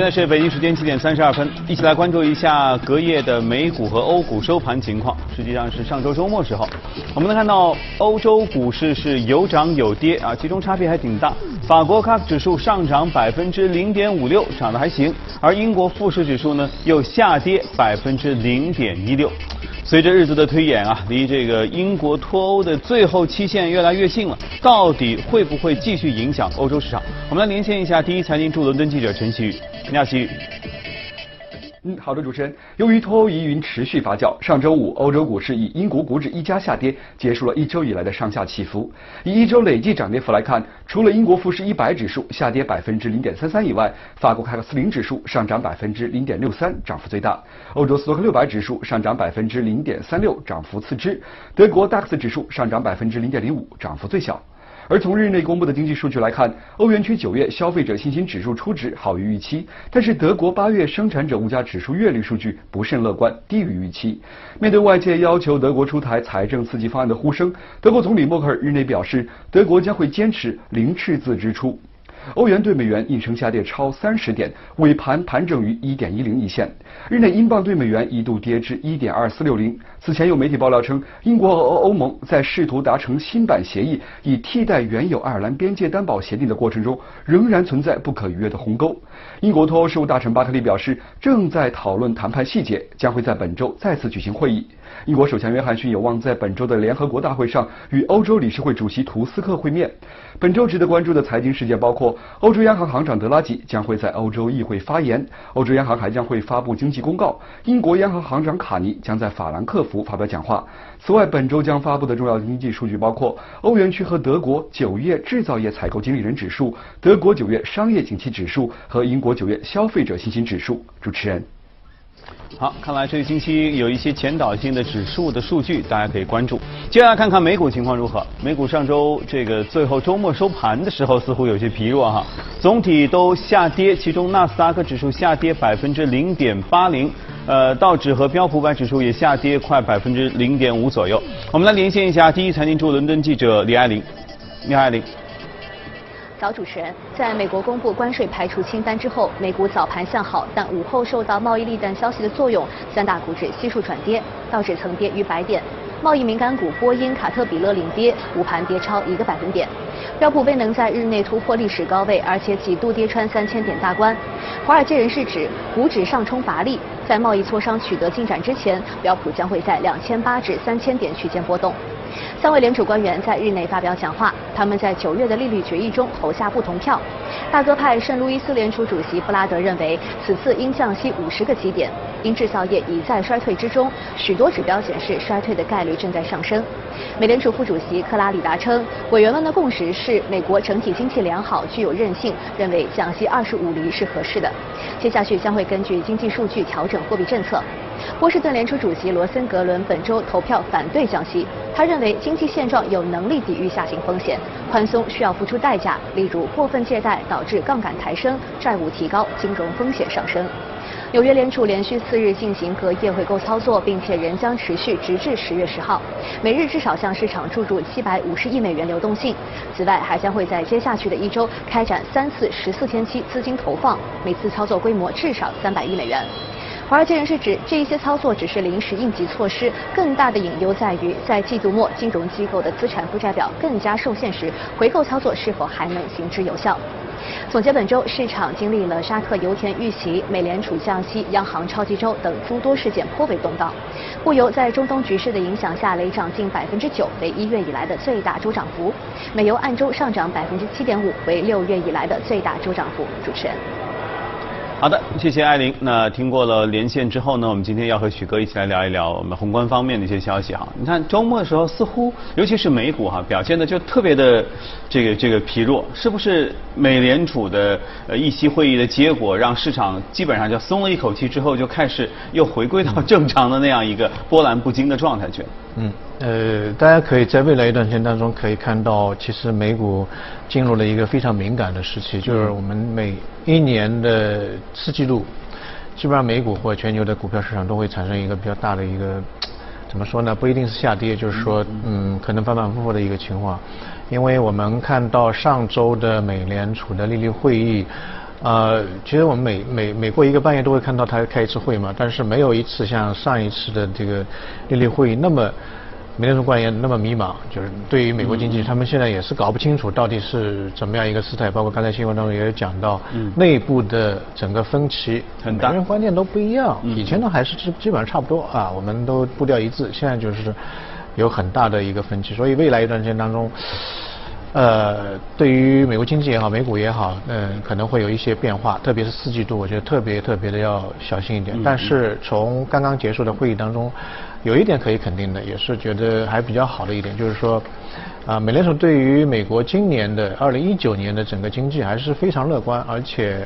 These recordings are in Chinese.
现在是北京时间七点三十二分，一起来关注一下隔夜的美股和欧股收盘情况。实际上是上周周末时候，我们能看到欧洲股市是有涨有跌啊，其中差别还挺大。法国 CAC 指数上涨百分之零点五六，涨得还行，而英国富时指数呢又下跌百分之零点一六。随着日子的推演啊，离这个英国脱欧的最后期限越来越近了，到底会不会继续影响欧洲市场？我们来连线一下第一财经驻伦敦记者陈曦宇，你好，曦宇。嗯，好的，主持人。由于脱欧疑云持续发酵，上周五欧洲股市以英国股指一家下跌，结束了一周以来的上下起伏。以一周累计涨跌幅来看，除了英国富时一百指数下跌百分之零点三三以外，法国凯克斯林指数上涨百分之零点六三，涨幅最大；欧洲斯托克六百指数上涨百分之零点三六，涨幅次之；德国 DAX 指数上涨百分之零点零五，涨幅最小。而从日内公布的经济数据来看，欧元区九月消费者信心指数初值好于预期，但是德国八月生产者物价指数月率数据不甚乐观，低于预期。面对外界要求德国出台财政刺激方案的呼声，德国总理默克尔日内表示，德国将会坚持零赤字支出。欧元对美元应声下跌超三十点，尾盘盘整于一点一零一线。日内英镑对美元一度跌至一点二四六零。此前有媒体爆料称，英国和欧盟在试图达成新版协议，以替代原有爱尔兰边界担保协定的过程中，仍然存在不可逾越的鸿沟。英国脱欧事务大臣巴克利表示，正在讨论谈判细节，将会在本周再次举行会议。英国首相约翰逊有望在本周的联合国大会上与欧洲理事会主席图斯克会面。本周值得关注的财经事件包括：欧洲央行行长德拉吉将会在欧洲议会发言；欧洲央行还将会发布经济公告；英国央行行长卡尼将在法兰克福发表讲话。此外，本周将发布的重要经济数据包括欧元区和德国九月制造业采购经理人指数、德国九月商业景气指数和英国九月消费者信心指数。主持人。好，看来这个星期有一些前导性的指数的数据，大家可以关注。接下来看看美股情况如何。美股上周这个最后周末收盘的时候，似乎有些疲弱哈，总体都下跌，其中纳斯达克指数下跌百分之零点八零，呃，道指和标普五百指数也下跌快百分之零点五左右。我们来连线一下第一财经驻伦敦记者李爱玲，李，爱玲。早，主持人，在美国公布关税排除清单之后，美股早盘向好，但午后受到贸易利淡消息的作用，三大股指悉数转跌，道指曾跌逾百点。贸易敏感股波音、卡特彼勒领跌，午盘跌超一个百分点。标普未能在日内突破历史高位，而且几度跌穿三千点大关。华尔街人士指，股指上冲乏力，在贸易磋商取得进展之前，标普将会在两千八至三千点区间波动。三位联储官员在日内发表讲话，他们在九月的利率决议中投下不同票。大哥派圣路易斯联储主席布拉德认为，此次应降息五十个基点，因制造业已在衰退之中，许多指标显示衰退的概率正在上升。美联储副主席克拉里达称，委员们的共识是美国整体经济良好，具有韧性，认为降息二十五厘是合适的。接下去将会根据经济数据调整货币政策。波士顿联储主席罗森格伦本周投票反对降息，他认为经济现状有能力抵御下行风险，宽松需要付出代价，例如过分借贷导致杠杆抬升、债务提高、金融风险上升。纽约联储连续四日进行隔夜回购操作，并且仍将持续直至十月十号，每日至少向市场注入七百五十亿美元流动性。此外，还将会在接下去的一周开展三次十四天期资金投放，每次操作规模至少三百亿美元。华尔街人士指，这一些操作只是临时应急措施，更大的隐忧在于，在季度末金融机构的资产负债表更加受限时，回购操作是否还能行之有效？总结本周市场经历了沙特油田遇袭、美联储降息、央行超级周等诸多事件颇为动荡。布油在中东局势的影响下雷涨近百分之九，为一月以来的最大周涨幅。美油按周上涨百分之七点五，为六月以来的最大周涨幅。主持人。好的，谢谢艾琳。那听过了连线之后呢，我们今天要和许哥一起来聊一聊我们宏观方面的一些消息哈。你看周末的时候，似乎尤其是美股哈，表现的就特别的这个这个疲弱，是不是？美联储的呃议息会议的结果，让市场基本上就松了一口气，之后就开始又回归到正常的那样一个波澜不惊的状态去了。嗯，呃，大家可以在未来一段时间当中可以看到，其实美股进入了一个非常敏感的时期，就是我们每一年的四季度，基本上美股或全球的股票市场都会产生一个比较大的一个，怎么说呢？不一定是下跌，就是说，嗯，可能反反复复的一个情况。因为我们看到上周的美联储的利率会议，呃，其实我们每每每过一个半月都会看到他开一次会嘛，但是没有一次像上一次的这个利率会议那么。美联储官员那么迷茫，就是对于美国经济，他们现在也是搞不清楚到底是怎么样一个事态。包括刚才新闻当中也有讲到，内部的整个分歧，很大，每个人观念都不一样。以前呢还是基基本上差不多啊，我们都步调一致。现在就是有很大的一个分歧，所以未来一段时间当中，呃，对于美国经济也好，美股也好，嗯，可能会有一些变化，特别是四季度，我觉得特别特别的要小心一点。但是从刚刚结束的会议当中。有一点可以肯定的，也是觉得还比较好的一点，就是说，啊，美联储对于美国今年的二零一九年的整个经济还是非常乐观，而且。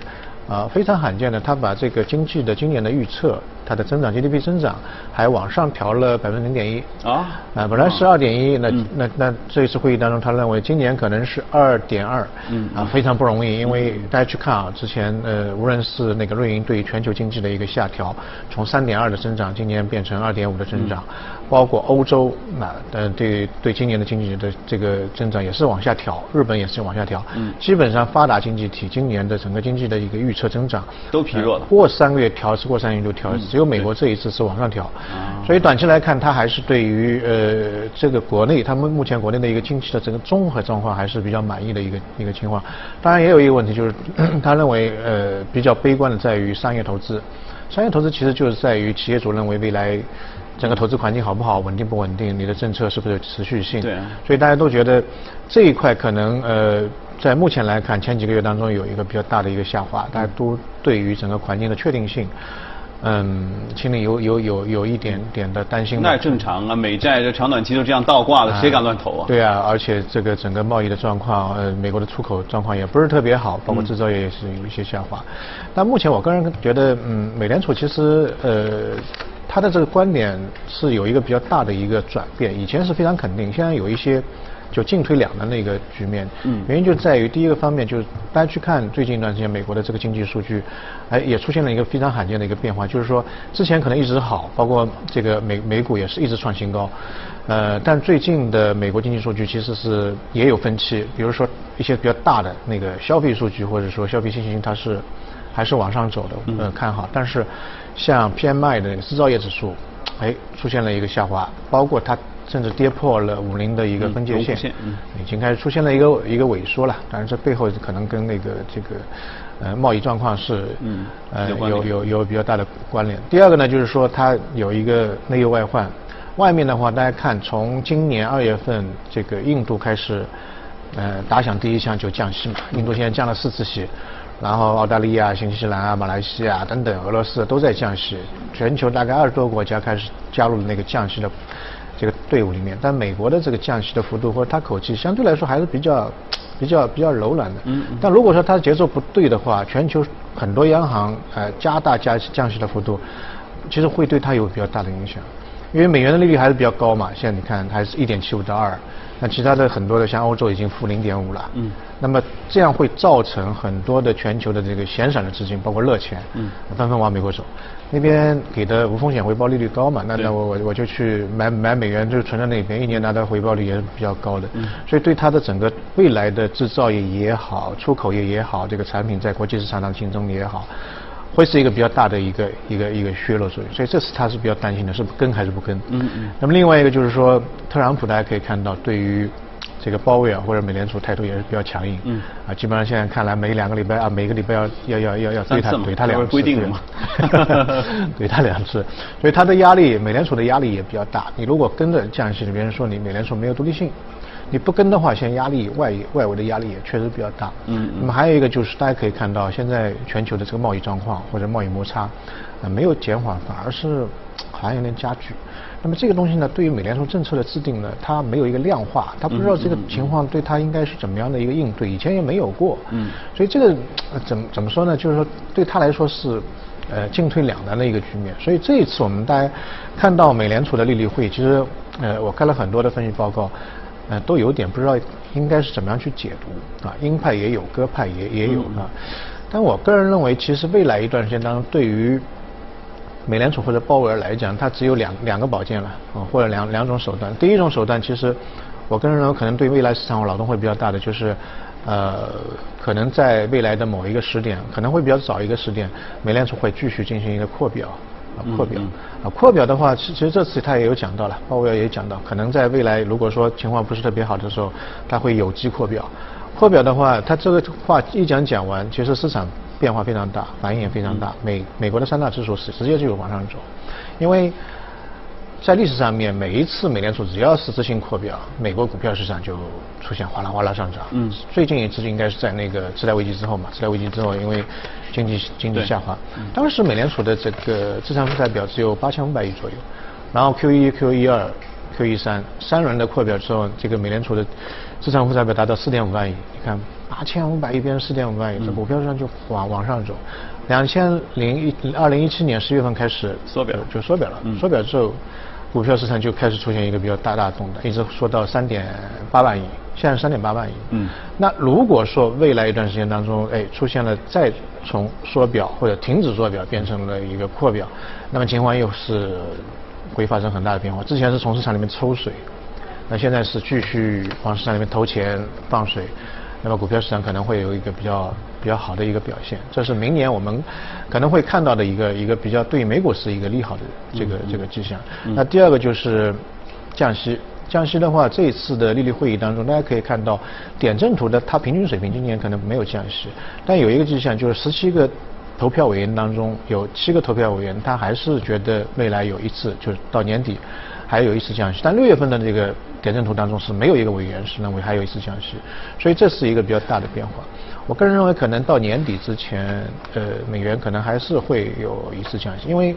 啊，非常罕见的，他把这个经济的今年的预测，它的增长 GDP 增长还往上调了百分之零点一啊。啊，本来是二点一，那那那这一次会议当中，他认为今年可能是二点二，嗯啊，非常不容易，因为大家去看啊，之前呃，无论是那个瑞银对全球经济的一个下调，从三点二的增长，今年变成二点五的增长，包括欧洲那呃对对今年的经济的这个增长也是往下调，日本也是往下调，嗯，基本上发达经济体今年的整个经济的一个预测增长都疲弱了，过三个月调一次，过三个月就调一次，只有美国这一次是往上调，所以短期来看，它还是对于呃这个国内，他们目前国内的一个经济的整个综合状况还是比较满意的一个一个情况。当然也有一个问题，就是 他认为呃比较悲观的在于商业投资，商业投资其实就是在于企业主认为未来整个投资环境好不好，稳定不稳定，你的政策是不是有持续性？对，所以大家都觉得这一块可能呃。在目前来看，前几个月当中有一个比较大的一个下滑，大家都对于整个环境的确定性，嗯，心里有有有有一点点的担心。那正常啊，美债这长短期都这样倒挂了，谁敢乱投啊？对啊，而且这个整个贸易的状况，呃，美国的出口状况也不是特别好，包括制造业也是有一些下滑。但目前我个人觉得，嗯，美联储其实呃，他的这个观点是有一个比较大的一个转变，以前是非常肯定，现在有一些。就进退两难的一个局面，嗯，原因就在于第一个方面就是大家去看最近一段时间美国的这个经济数据，哎，也出现了一个非常罕见的一个变化，就是说之前可能一直好，包括这个美美股也是一直创新高，呃，但最近的美国经济数据其实是也有分歧，比如说一些比较大的那个消费数据或者说消费信心它是还是往上走的，呃，看好，但是像 PMI 的制造业指数，哎，出现了一个下滑，包括它。甚至跌破了五零的一个分界线，已经开始出现了一个一个萎缩了。当然，这背后可能跟那个这个呃贸易状况是呃有有有比较大的关联。第二个呢，就是说它有一个内忧外患。外面的话，大家看，从今年二月份这个印度开始呃打响第一枪就降息嘛，印度现在降了四次息，然后澳大利亚、新西兰啊、马来西亚等等，俄罗斯都在降息，全球大概二十多个国家开始加入了那个降息的。这个队伍里面，但美国的这个降息的幅度或者他口气相对来说还是比较、比较、比较柔软的。嗯。但如果说他的节奏不对的话，全球很多央行呃加大加降息的幅度，其实会对它有比较大的影响。因为美元的利率还是比较高嘛，现在你看还是一点七五到二，那其他的很多的像欧洲已经负零点五了。嗯。那么这样会造成很多的全球的这个闲散的资金，包括热钱，嗯，纷纷往美国走。那边给的无风险回报利率高嘛？那那我我我就去买买美元，就是存在那边，一年拿到回报率也是比较高的。嗯。所以对它的整个未来的制造业也好，出口业也好，这个产品在国际市场上竞争也好，会是一个比较大的一个一个一个削弱作用。所以这是他是比较担心的，是跟还是不跟？嗯嗯。那么另外一个就是说，特朗普大家可以看到，对于。这个鲍威尔或者美联储态度也是比较强硬，嗯，啊，基本上现在看来每两个礼拜啊，每个礼拜要要要要要对他怼他两次，规定的嘛，怼他两次，所以他的压力，美联储的压力也比较大。你如果跟着降息，别人说你美联储没有独立性；你不跟的话，现在压力外外围的压力也确实比较大。嗯，那么还有一个就是大家可以看到，现在全球的这个贸易状况或者贸易摩擦啊没有减缓，反而是好像有点加剧。那么这个东西呢，对于美联储政策的制定呢，它没有一个量化，它不知道这个情况对它应该是怎么样的一个应对，以前也没有过。嗯。所以这个怎么怎么说呢？就是说对他来说是呃进退两难的一个局面。所以这一次我们大家看到美联储的利率会，其实呃我看了很多的分析报告，呃都有点不知道应该是怎么样去解读啊，鹰派也有，鸽派也也有啊。但我个人认为，其实未来一段时间当中，对于美联储或者鲍威尔来讲，它只有两两个宝剑了，啊，或者两两种手段。第一种手段，其实我个人认为可能对未来市场劳动会比较大的，就是呃，可能在未来的某一个时点，可能会比较早一个时点，美联储会继续进行一个扩表。啊，扩表啊，扩表的话，其其实这次他也有讲到了，鲍威尔也讲到，可能在未来如果说情况不是特别好的时候，他会有机扩表。扩表的话，他这个话一讲讲完，其实市场变化非常大，反应也非常大。美美国的三大指数是直接就往上走，因为。在历史上面，每一次美联储只要是执行扩表，美国股票市场就出现哗啦哗啦上涨。嗯，最近一次应该是在那个次贷危机之后嘛，次贷危机之后，因为经济经济下滑，当时美联储的这个资产负债表只有八千五百亿左右，然后 Q 一、Q 一二、Q 一三三轮的扩表之后，这个美联储的资产负债表达到四点五万亿。你看八千五百亿变成四点五万亿，这股票市场就往往上走。两千零一二零一七年十月份开始缩表，就缩表了。缩表之后。股票市场就开始出现一个比较大大动荡，一直说到三点八万亿，现在三点八万亿。嗯，那如果说未来一段时间当中，哎，出现了再从缩表或者停止缩表变成了一个扩表，那么情况又是会发生很大的变化。之前是从市场里面抽水，那现在是继续往市场里面投钱放水。那么股票市场可能会有一个比较比较好的一个表现，这是明年我们可能会看到的一个一个比较对美股是一个利好的这个这个迹象。那第二个就是降息，降息的话，这一次的利率会议当中，大家可以看到点阵图的它平均水平今年可能没有降息，但有一个迹象就是十七个投票委员当中有七个投票委员他还是觉得未来有一次就是到年底还有一次降息，但六月份的这个。点阵图当中是没有一个委员是认为还有一次降息，所以这是一个比较大的变化。我个人认为，可能到年底之前，呃，美元可能还是会有一次降息，因为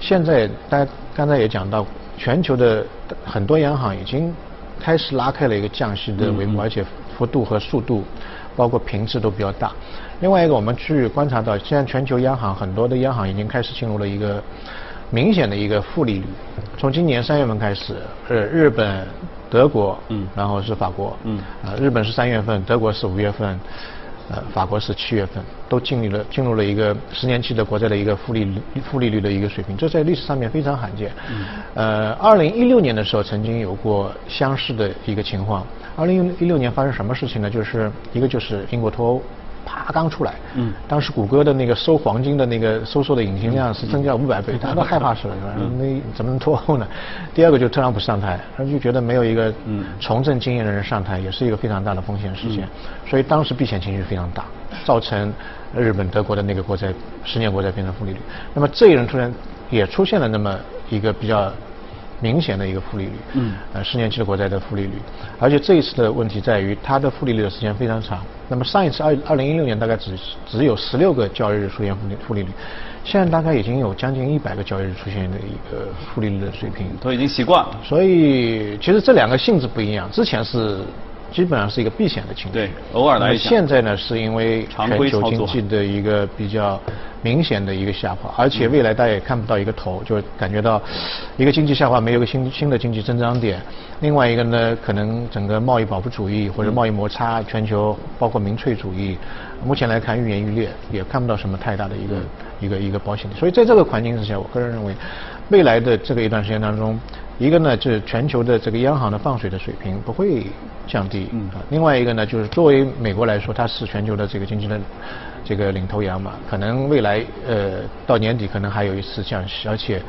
现在大家刚才也讲到，全球的很多央行已经开始拉开了一个降息的帷幕，而且幅度和速度，包括频次都比较大。另外一个，我们去观察到，现在全球央行很多的央行已经开始进入了一个明显的一个负利率。从今年三月份开始，呃，日本。德国，嗯，然后是法国，嗯，啊，日本是三月份，德国是五月份，呃，法国是七月份，都经历了进入了一个十年期的国债的一个负利率负利率的一个水平，这在历史上面非常罕见。嗯，呃，二零一六年的时候曾经有过相似的一个情况。二零一六年发生什么事情呢？就是一个就是英国脱欧。啪，刚出来，嗯，当时谷歌的那个收黄金的那个搜索的引擎量是增加五百倍，大家都害怕死了，是吧？那怎么能拖后呢？第二个就是特朗普上台，他就觉得没有一个从政经验的人上台，也是一个非常大的风险事件，所以当时避险情绪非常大，造成日本、德国的那个国债十年国债变成负利率。那么这一轮突然也出现了那么一个比较。明显的一个负利率，嗯，呃，十年期的国债的负利率，而且这一次的问题在于它的负利率的时间非常长。那么上一次二二零一六年大概只只有十六个交易日出现负利负利率，现在大概已经有将近一百个交易日出现的一个负利率的水平，都已经习惯了。所以其实这两个性质不一样，之前是。基本上是一个避险的情绪，对，偶尔来现在呢，是因为全球经济的一个比较明显的一个下滑，而且未来大家也看不到一个头，就感觉到一个经济下滑没有个新新的经济增长点。另外一个呢，可能整个贸易保护主义或者贸易摩擦，全球包括民粹主义，目前来看愈演愈烈，也看不到什么太大的一个一个一个保险。所以在这个环境之下，我个人认为，未来的这个一段时间当中。一个呢，就是全球的这个央行的放水的水平不会降低。嗯。另外一个呢，就是作为美国来说，它是全球的这个经济的这个领头羊嘛，可能未来呃到年底可能还有一次降息，而且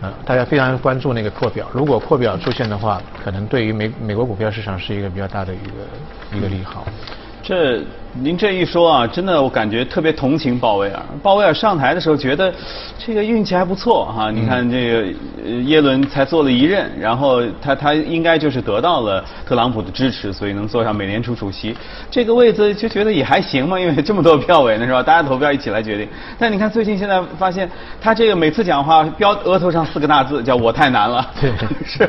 呃大家非常关注那个扩表，如果扩表出现的话，可能对于美美国股票市场是一个比较大的一个一个利好。这。您这一说啊，真的我感觉特别同情鲍威尔。鲍威尔上台的时候觉得这个运气还不错哈，你看这个耶伦才做了一任，然后他他应该就是得到了特朗普的支持，所以能坐上美联储主席这个位子就觉得也还行嘛，因为这么多票委呢是吧？大家投票一起来决定。但你看最近现在发现他这个每次讲话标额头上四个大字叫我太难了，对 是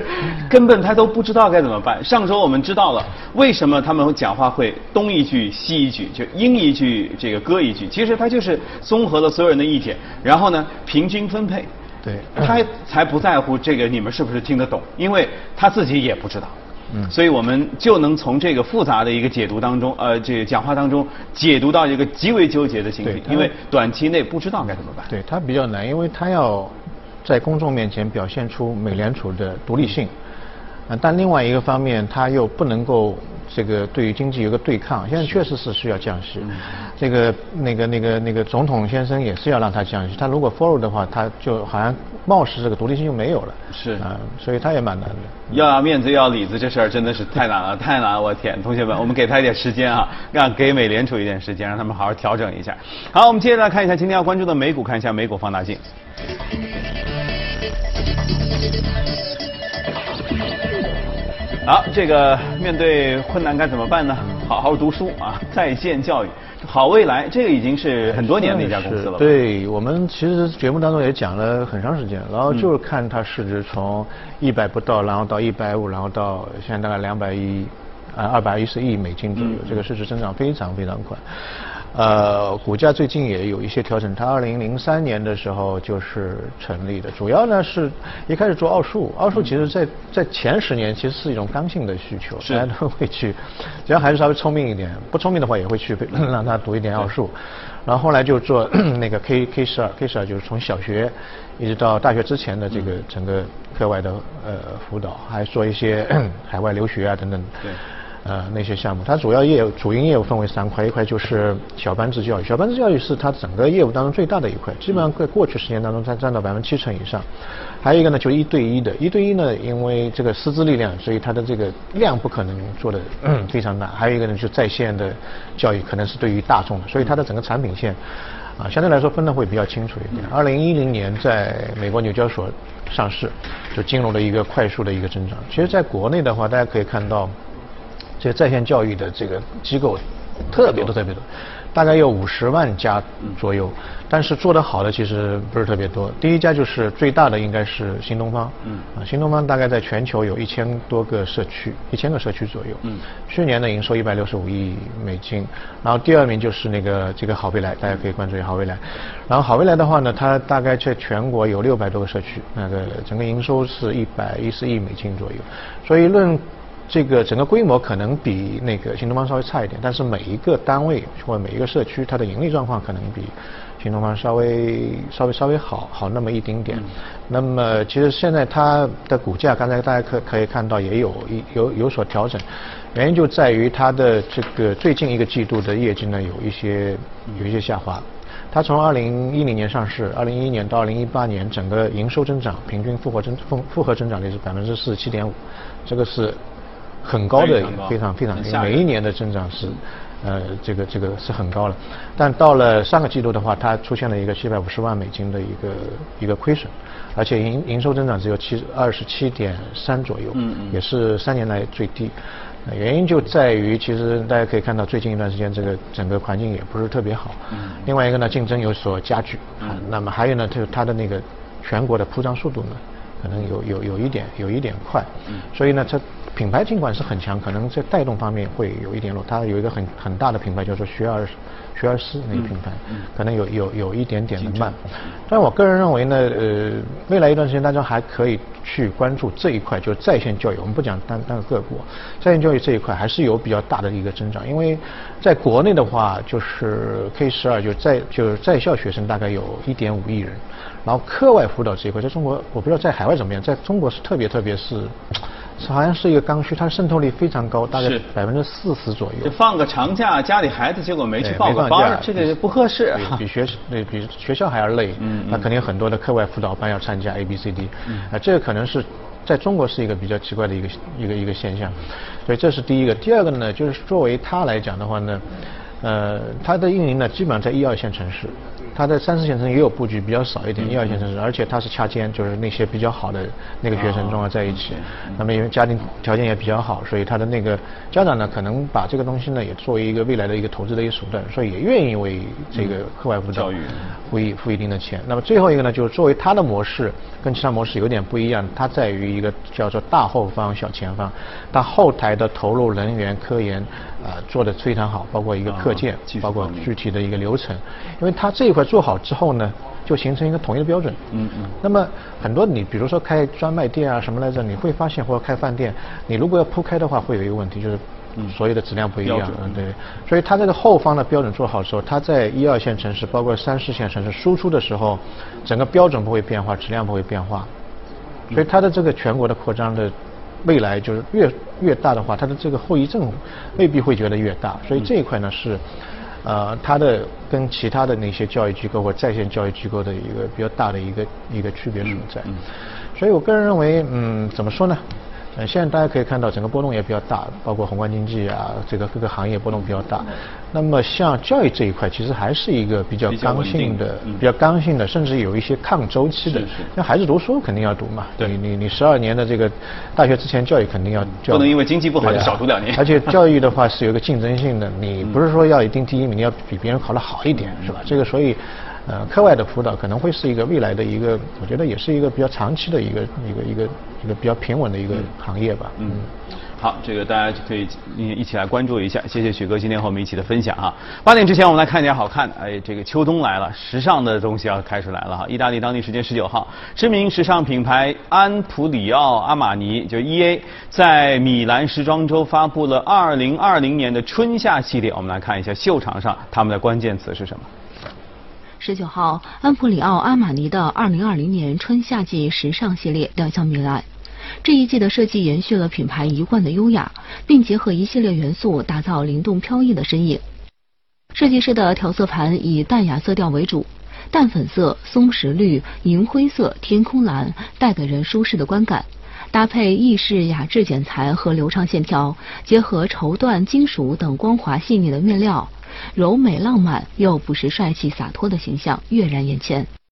根本他都不知道该怎么办。上周我们知道了为什么他们讲话会东一句西一句。就应一句这个歌一句，其实他就是综合了所有人的意见，然后呢平均分配，对，他才不在乎这个你们是不是听得懂，因为他自己也不知道，嗯，所以我们就能从这个复杂的一个解读当中，呃，这个讲话当中解读到一个极为纠结的情绪，因为短期内不知道该怎么办。对他比较难，因为他要在公众面前表现出美联储的独立性，啊，但另外一个方面他又不能够。这个对于经济有个对抗，现在确实是需要降息。这个那个那个那个总统先生也是要让他降息，他如果 follow 的话，他就好像貌似这个独立性就没有了。是啊，所以他也蛮难的。要面子要里子，这事儿真的是太难了，太难了！我天，同学们，我们给他一点时间啊，让给美联储一点时间，让他们好好调整一下。好，我们接着来看一下今天要关注的美股，看一下美股放大镜。好，这个面对困难该怎么办呢？好好读书啊，在线教育，好未来，这个已经是很多年的一家公司了。对我们其实节目当中也讲了很长时间，然后就是看它市值从一百不到，然后到一百五，然后到现在大概两百亿，呃二百一十亿美金左右，这个市值增长非常非常快。呃，股价最近也有一些调整。它二零零三年的时候就是成立的，主要呢是一开始做奥数。奥数其实在在前十年其实是一种刚性的需求，大家都会去，只要孩子稍微聪明一点，不聪明的话也会去 让他读一点奥数。然后后来就做 那个 K K 十二 K 十二，就是从小学一直到大学之前的这个整个课外的呃辅导，还做一些 海外留学啊等等。对。呃，那些项目，它主要业务主营业务分为三块，一块就是小班制教育，小班制教育是它整个业务当中最大的一块，基本上在过去十年当中它占到百分之七成以上。还有一个呢，就一对一的，一对一呢，因为这个师资力量，所以它的这个量不可能做的非常大。还有一个呢，就在线的教育，可能是对于大众的，所以它的整个产品线啊，相对来说分的会比较清楚一点。二零一零年在美国纽交所上市，就进入了一个快速的一个增长。其实在国内的话，大家可以看到。这在线教育的这个机构特别多，特别多，大概有五十万家左右，但是做得好的其实不是特别多。第一家就是最大的，应该是新东方。嗯。啊，新东方大概在全球有一千多个社区，一千个社区左右。嗯。去年的营收一百六十五亿美金，然后第二名就是那个这个好未来，大家可以关注一下好未来。然后好未来的话呢，它大概在全国有六百多个社区，那个整个营收是一百一十亿美金左右，所以论。这个整个规模可能比那个新东方稍微差一点，但是每一个单位或者每一个社区，它的盈利状况可能比新东方稍微稍微稍微好好那么一丁点。那么其实现在它的股价，刚才大家可可以看到也有一有有所调整，原因就在于它的这个最近一个季度的业绩呢有一些有一些下滑。它从二零一零年上市，二零一一年到二零一八年，整个营收增长平均复合增复复合增长率是百分之四十七点五，这个是。很高的，非常非常，每一年的增长是，呃，这个这个是很高了。但到了上个季度的话，它出现了一个七百五十万美金的一个一个亏损，而且营营收增长只有七二十七点三左右，也是三年来最低。原因就在于，其实大家可以看到，最近一段时间这个整个环境也不是特别好。另外一个呢，竞争有所加剧。那么还有呢，就是它的那个全国的铺张速度呢，可能有有有一点有一点快。所以呢，它。品牌尽管是很强，可能在带动方面会有一点弱。它有一个很很大的品牌叫做学而学而思那个品牌，可能有有有一点点的慢。但我个人认为呢，呃，未来一段时间大家还可以去关注这一块，就是在线教育。我们不讲单单个股，在线教育这一块还是有比较大的一个增长。因为在国内的话，就是 K 十二就在就是在校学生大概有一点五亿人，然后课外辅导这一块，在中国我不知道在海外怎么样，在中国是特别特别是。是好像是一个刚需，它的渗透率非常高，大概百分之四十左右。就放个长假，家里孩子结果没去报个班，这个不合适。比学那比学校还要累，那肯定很多的课外辅导班要参加 A B C D，啊，这个可能是在中国是一个比较奇怪的一个一个一个现象，所以这是第一个。第二个呢，就是作为它来讲的话呢，呃，它的运营呢基本上在一二线城市。它在三四线城市也有布局，比较少一点。一二线城市，而且它是掐尖，就是那些比较好的那个学生综合在一起。那么因为家庭条件也比较好，所以他的那个家长呢，可能把这个东西呢也作为一个未来的一个投资的一个手段，所以也愿意为这个课外辅导付一付一定的钱。那么最后一个呢，就是作为它的模式跟其他模式有点不一样，它在于一个叫做大后方小前方，它后台的投入人员科研啊做的非常好，包括一个课件，包括具体的一个流程，因为它这一块。做好之后呢，就形成一个统一的标准。嗯嗯。那么很多你比如说开专卖店啊什么来着，你会发现或者开饭店，你如果要铺开的话，会有一个问题，就是所有的质量不一样。嗯，对。所以它这个后方的标准做好之后，它在一二线城市，包括三四线城市输出的时候，整个标准不会变化，质量不会变化。所以它的这个全国的扩张的未来就是越越大的话，它的这个后遗症未必会觉得越大。所以这一块呢是，呃，它的跟其他的那些教育机构或在线教育机构的一个比较大的一个一个区别所在。所以我个人认为，嗯，怎么说呢？呃，现在大家可以看到整个波动也比较大，包括宏观经济啊，这个各个行业波动比较大。那么像教育这一块，其实还是一个比较刚性的、比较刚性的，甚至有一些抗周期的。那孩子读书肯定要读嘛，你你你十二年的这个大学之前教育肯定要教。不能因为经济不好就少读两年。而且 教育的话是有一个竞争性的，你不是说要一定第一名，你要比别人考得好一点，是吧？这个所以。呃，课外的辅导可能会是一个未来的一个，我觉得也是一个比较长期的一个一个一个一个比较平稳的一个行业吧。嗯，好，这个大家就可以一起来关注一下。谢谢许哥今天和我们一起的分享哈。八点之前我们来看一点好看的，哎，这个秋冬来了，时尚的东西要开始来了哈。意大利当地时间十九号，知名时尚品牌安普里奥阿玛尼就 E A 在米兰时装周发布了二零二零年的春夏系列。我们来看一下秀场上他们的关键词是什么。十九号，安普里奥阿玛尼的二零二零年春夏季时尚系列亮相米兰。这一季的设计延续了品牌一贯的优雅，并结合一系列元素，打造灵动飘逸的身影。设计师的调色盘以淡雅色调为主，淡粉色、松石绿、银灰色、天空蓝，带给人舒适的观感。搭配意式雅致剪裁和流畅线条，结合绸缎、金属等光滑细腻的面料。柔美浪漫又不失帅气洒脱的形象跃然眼前。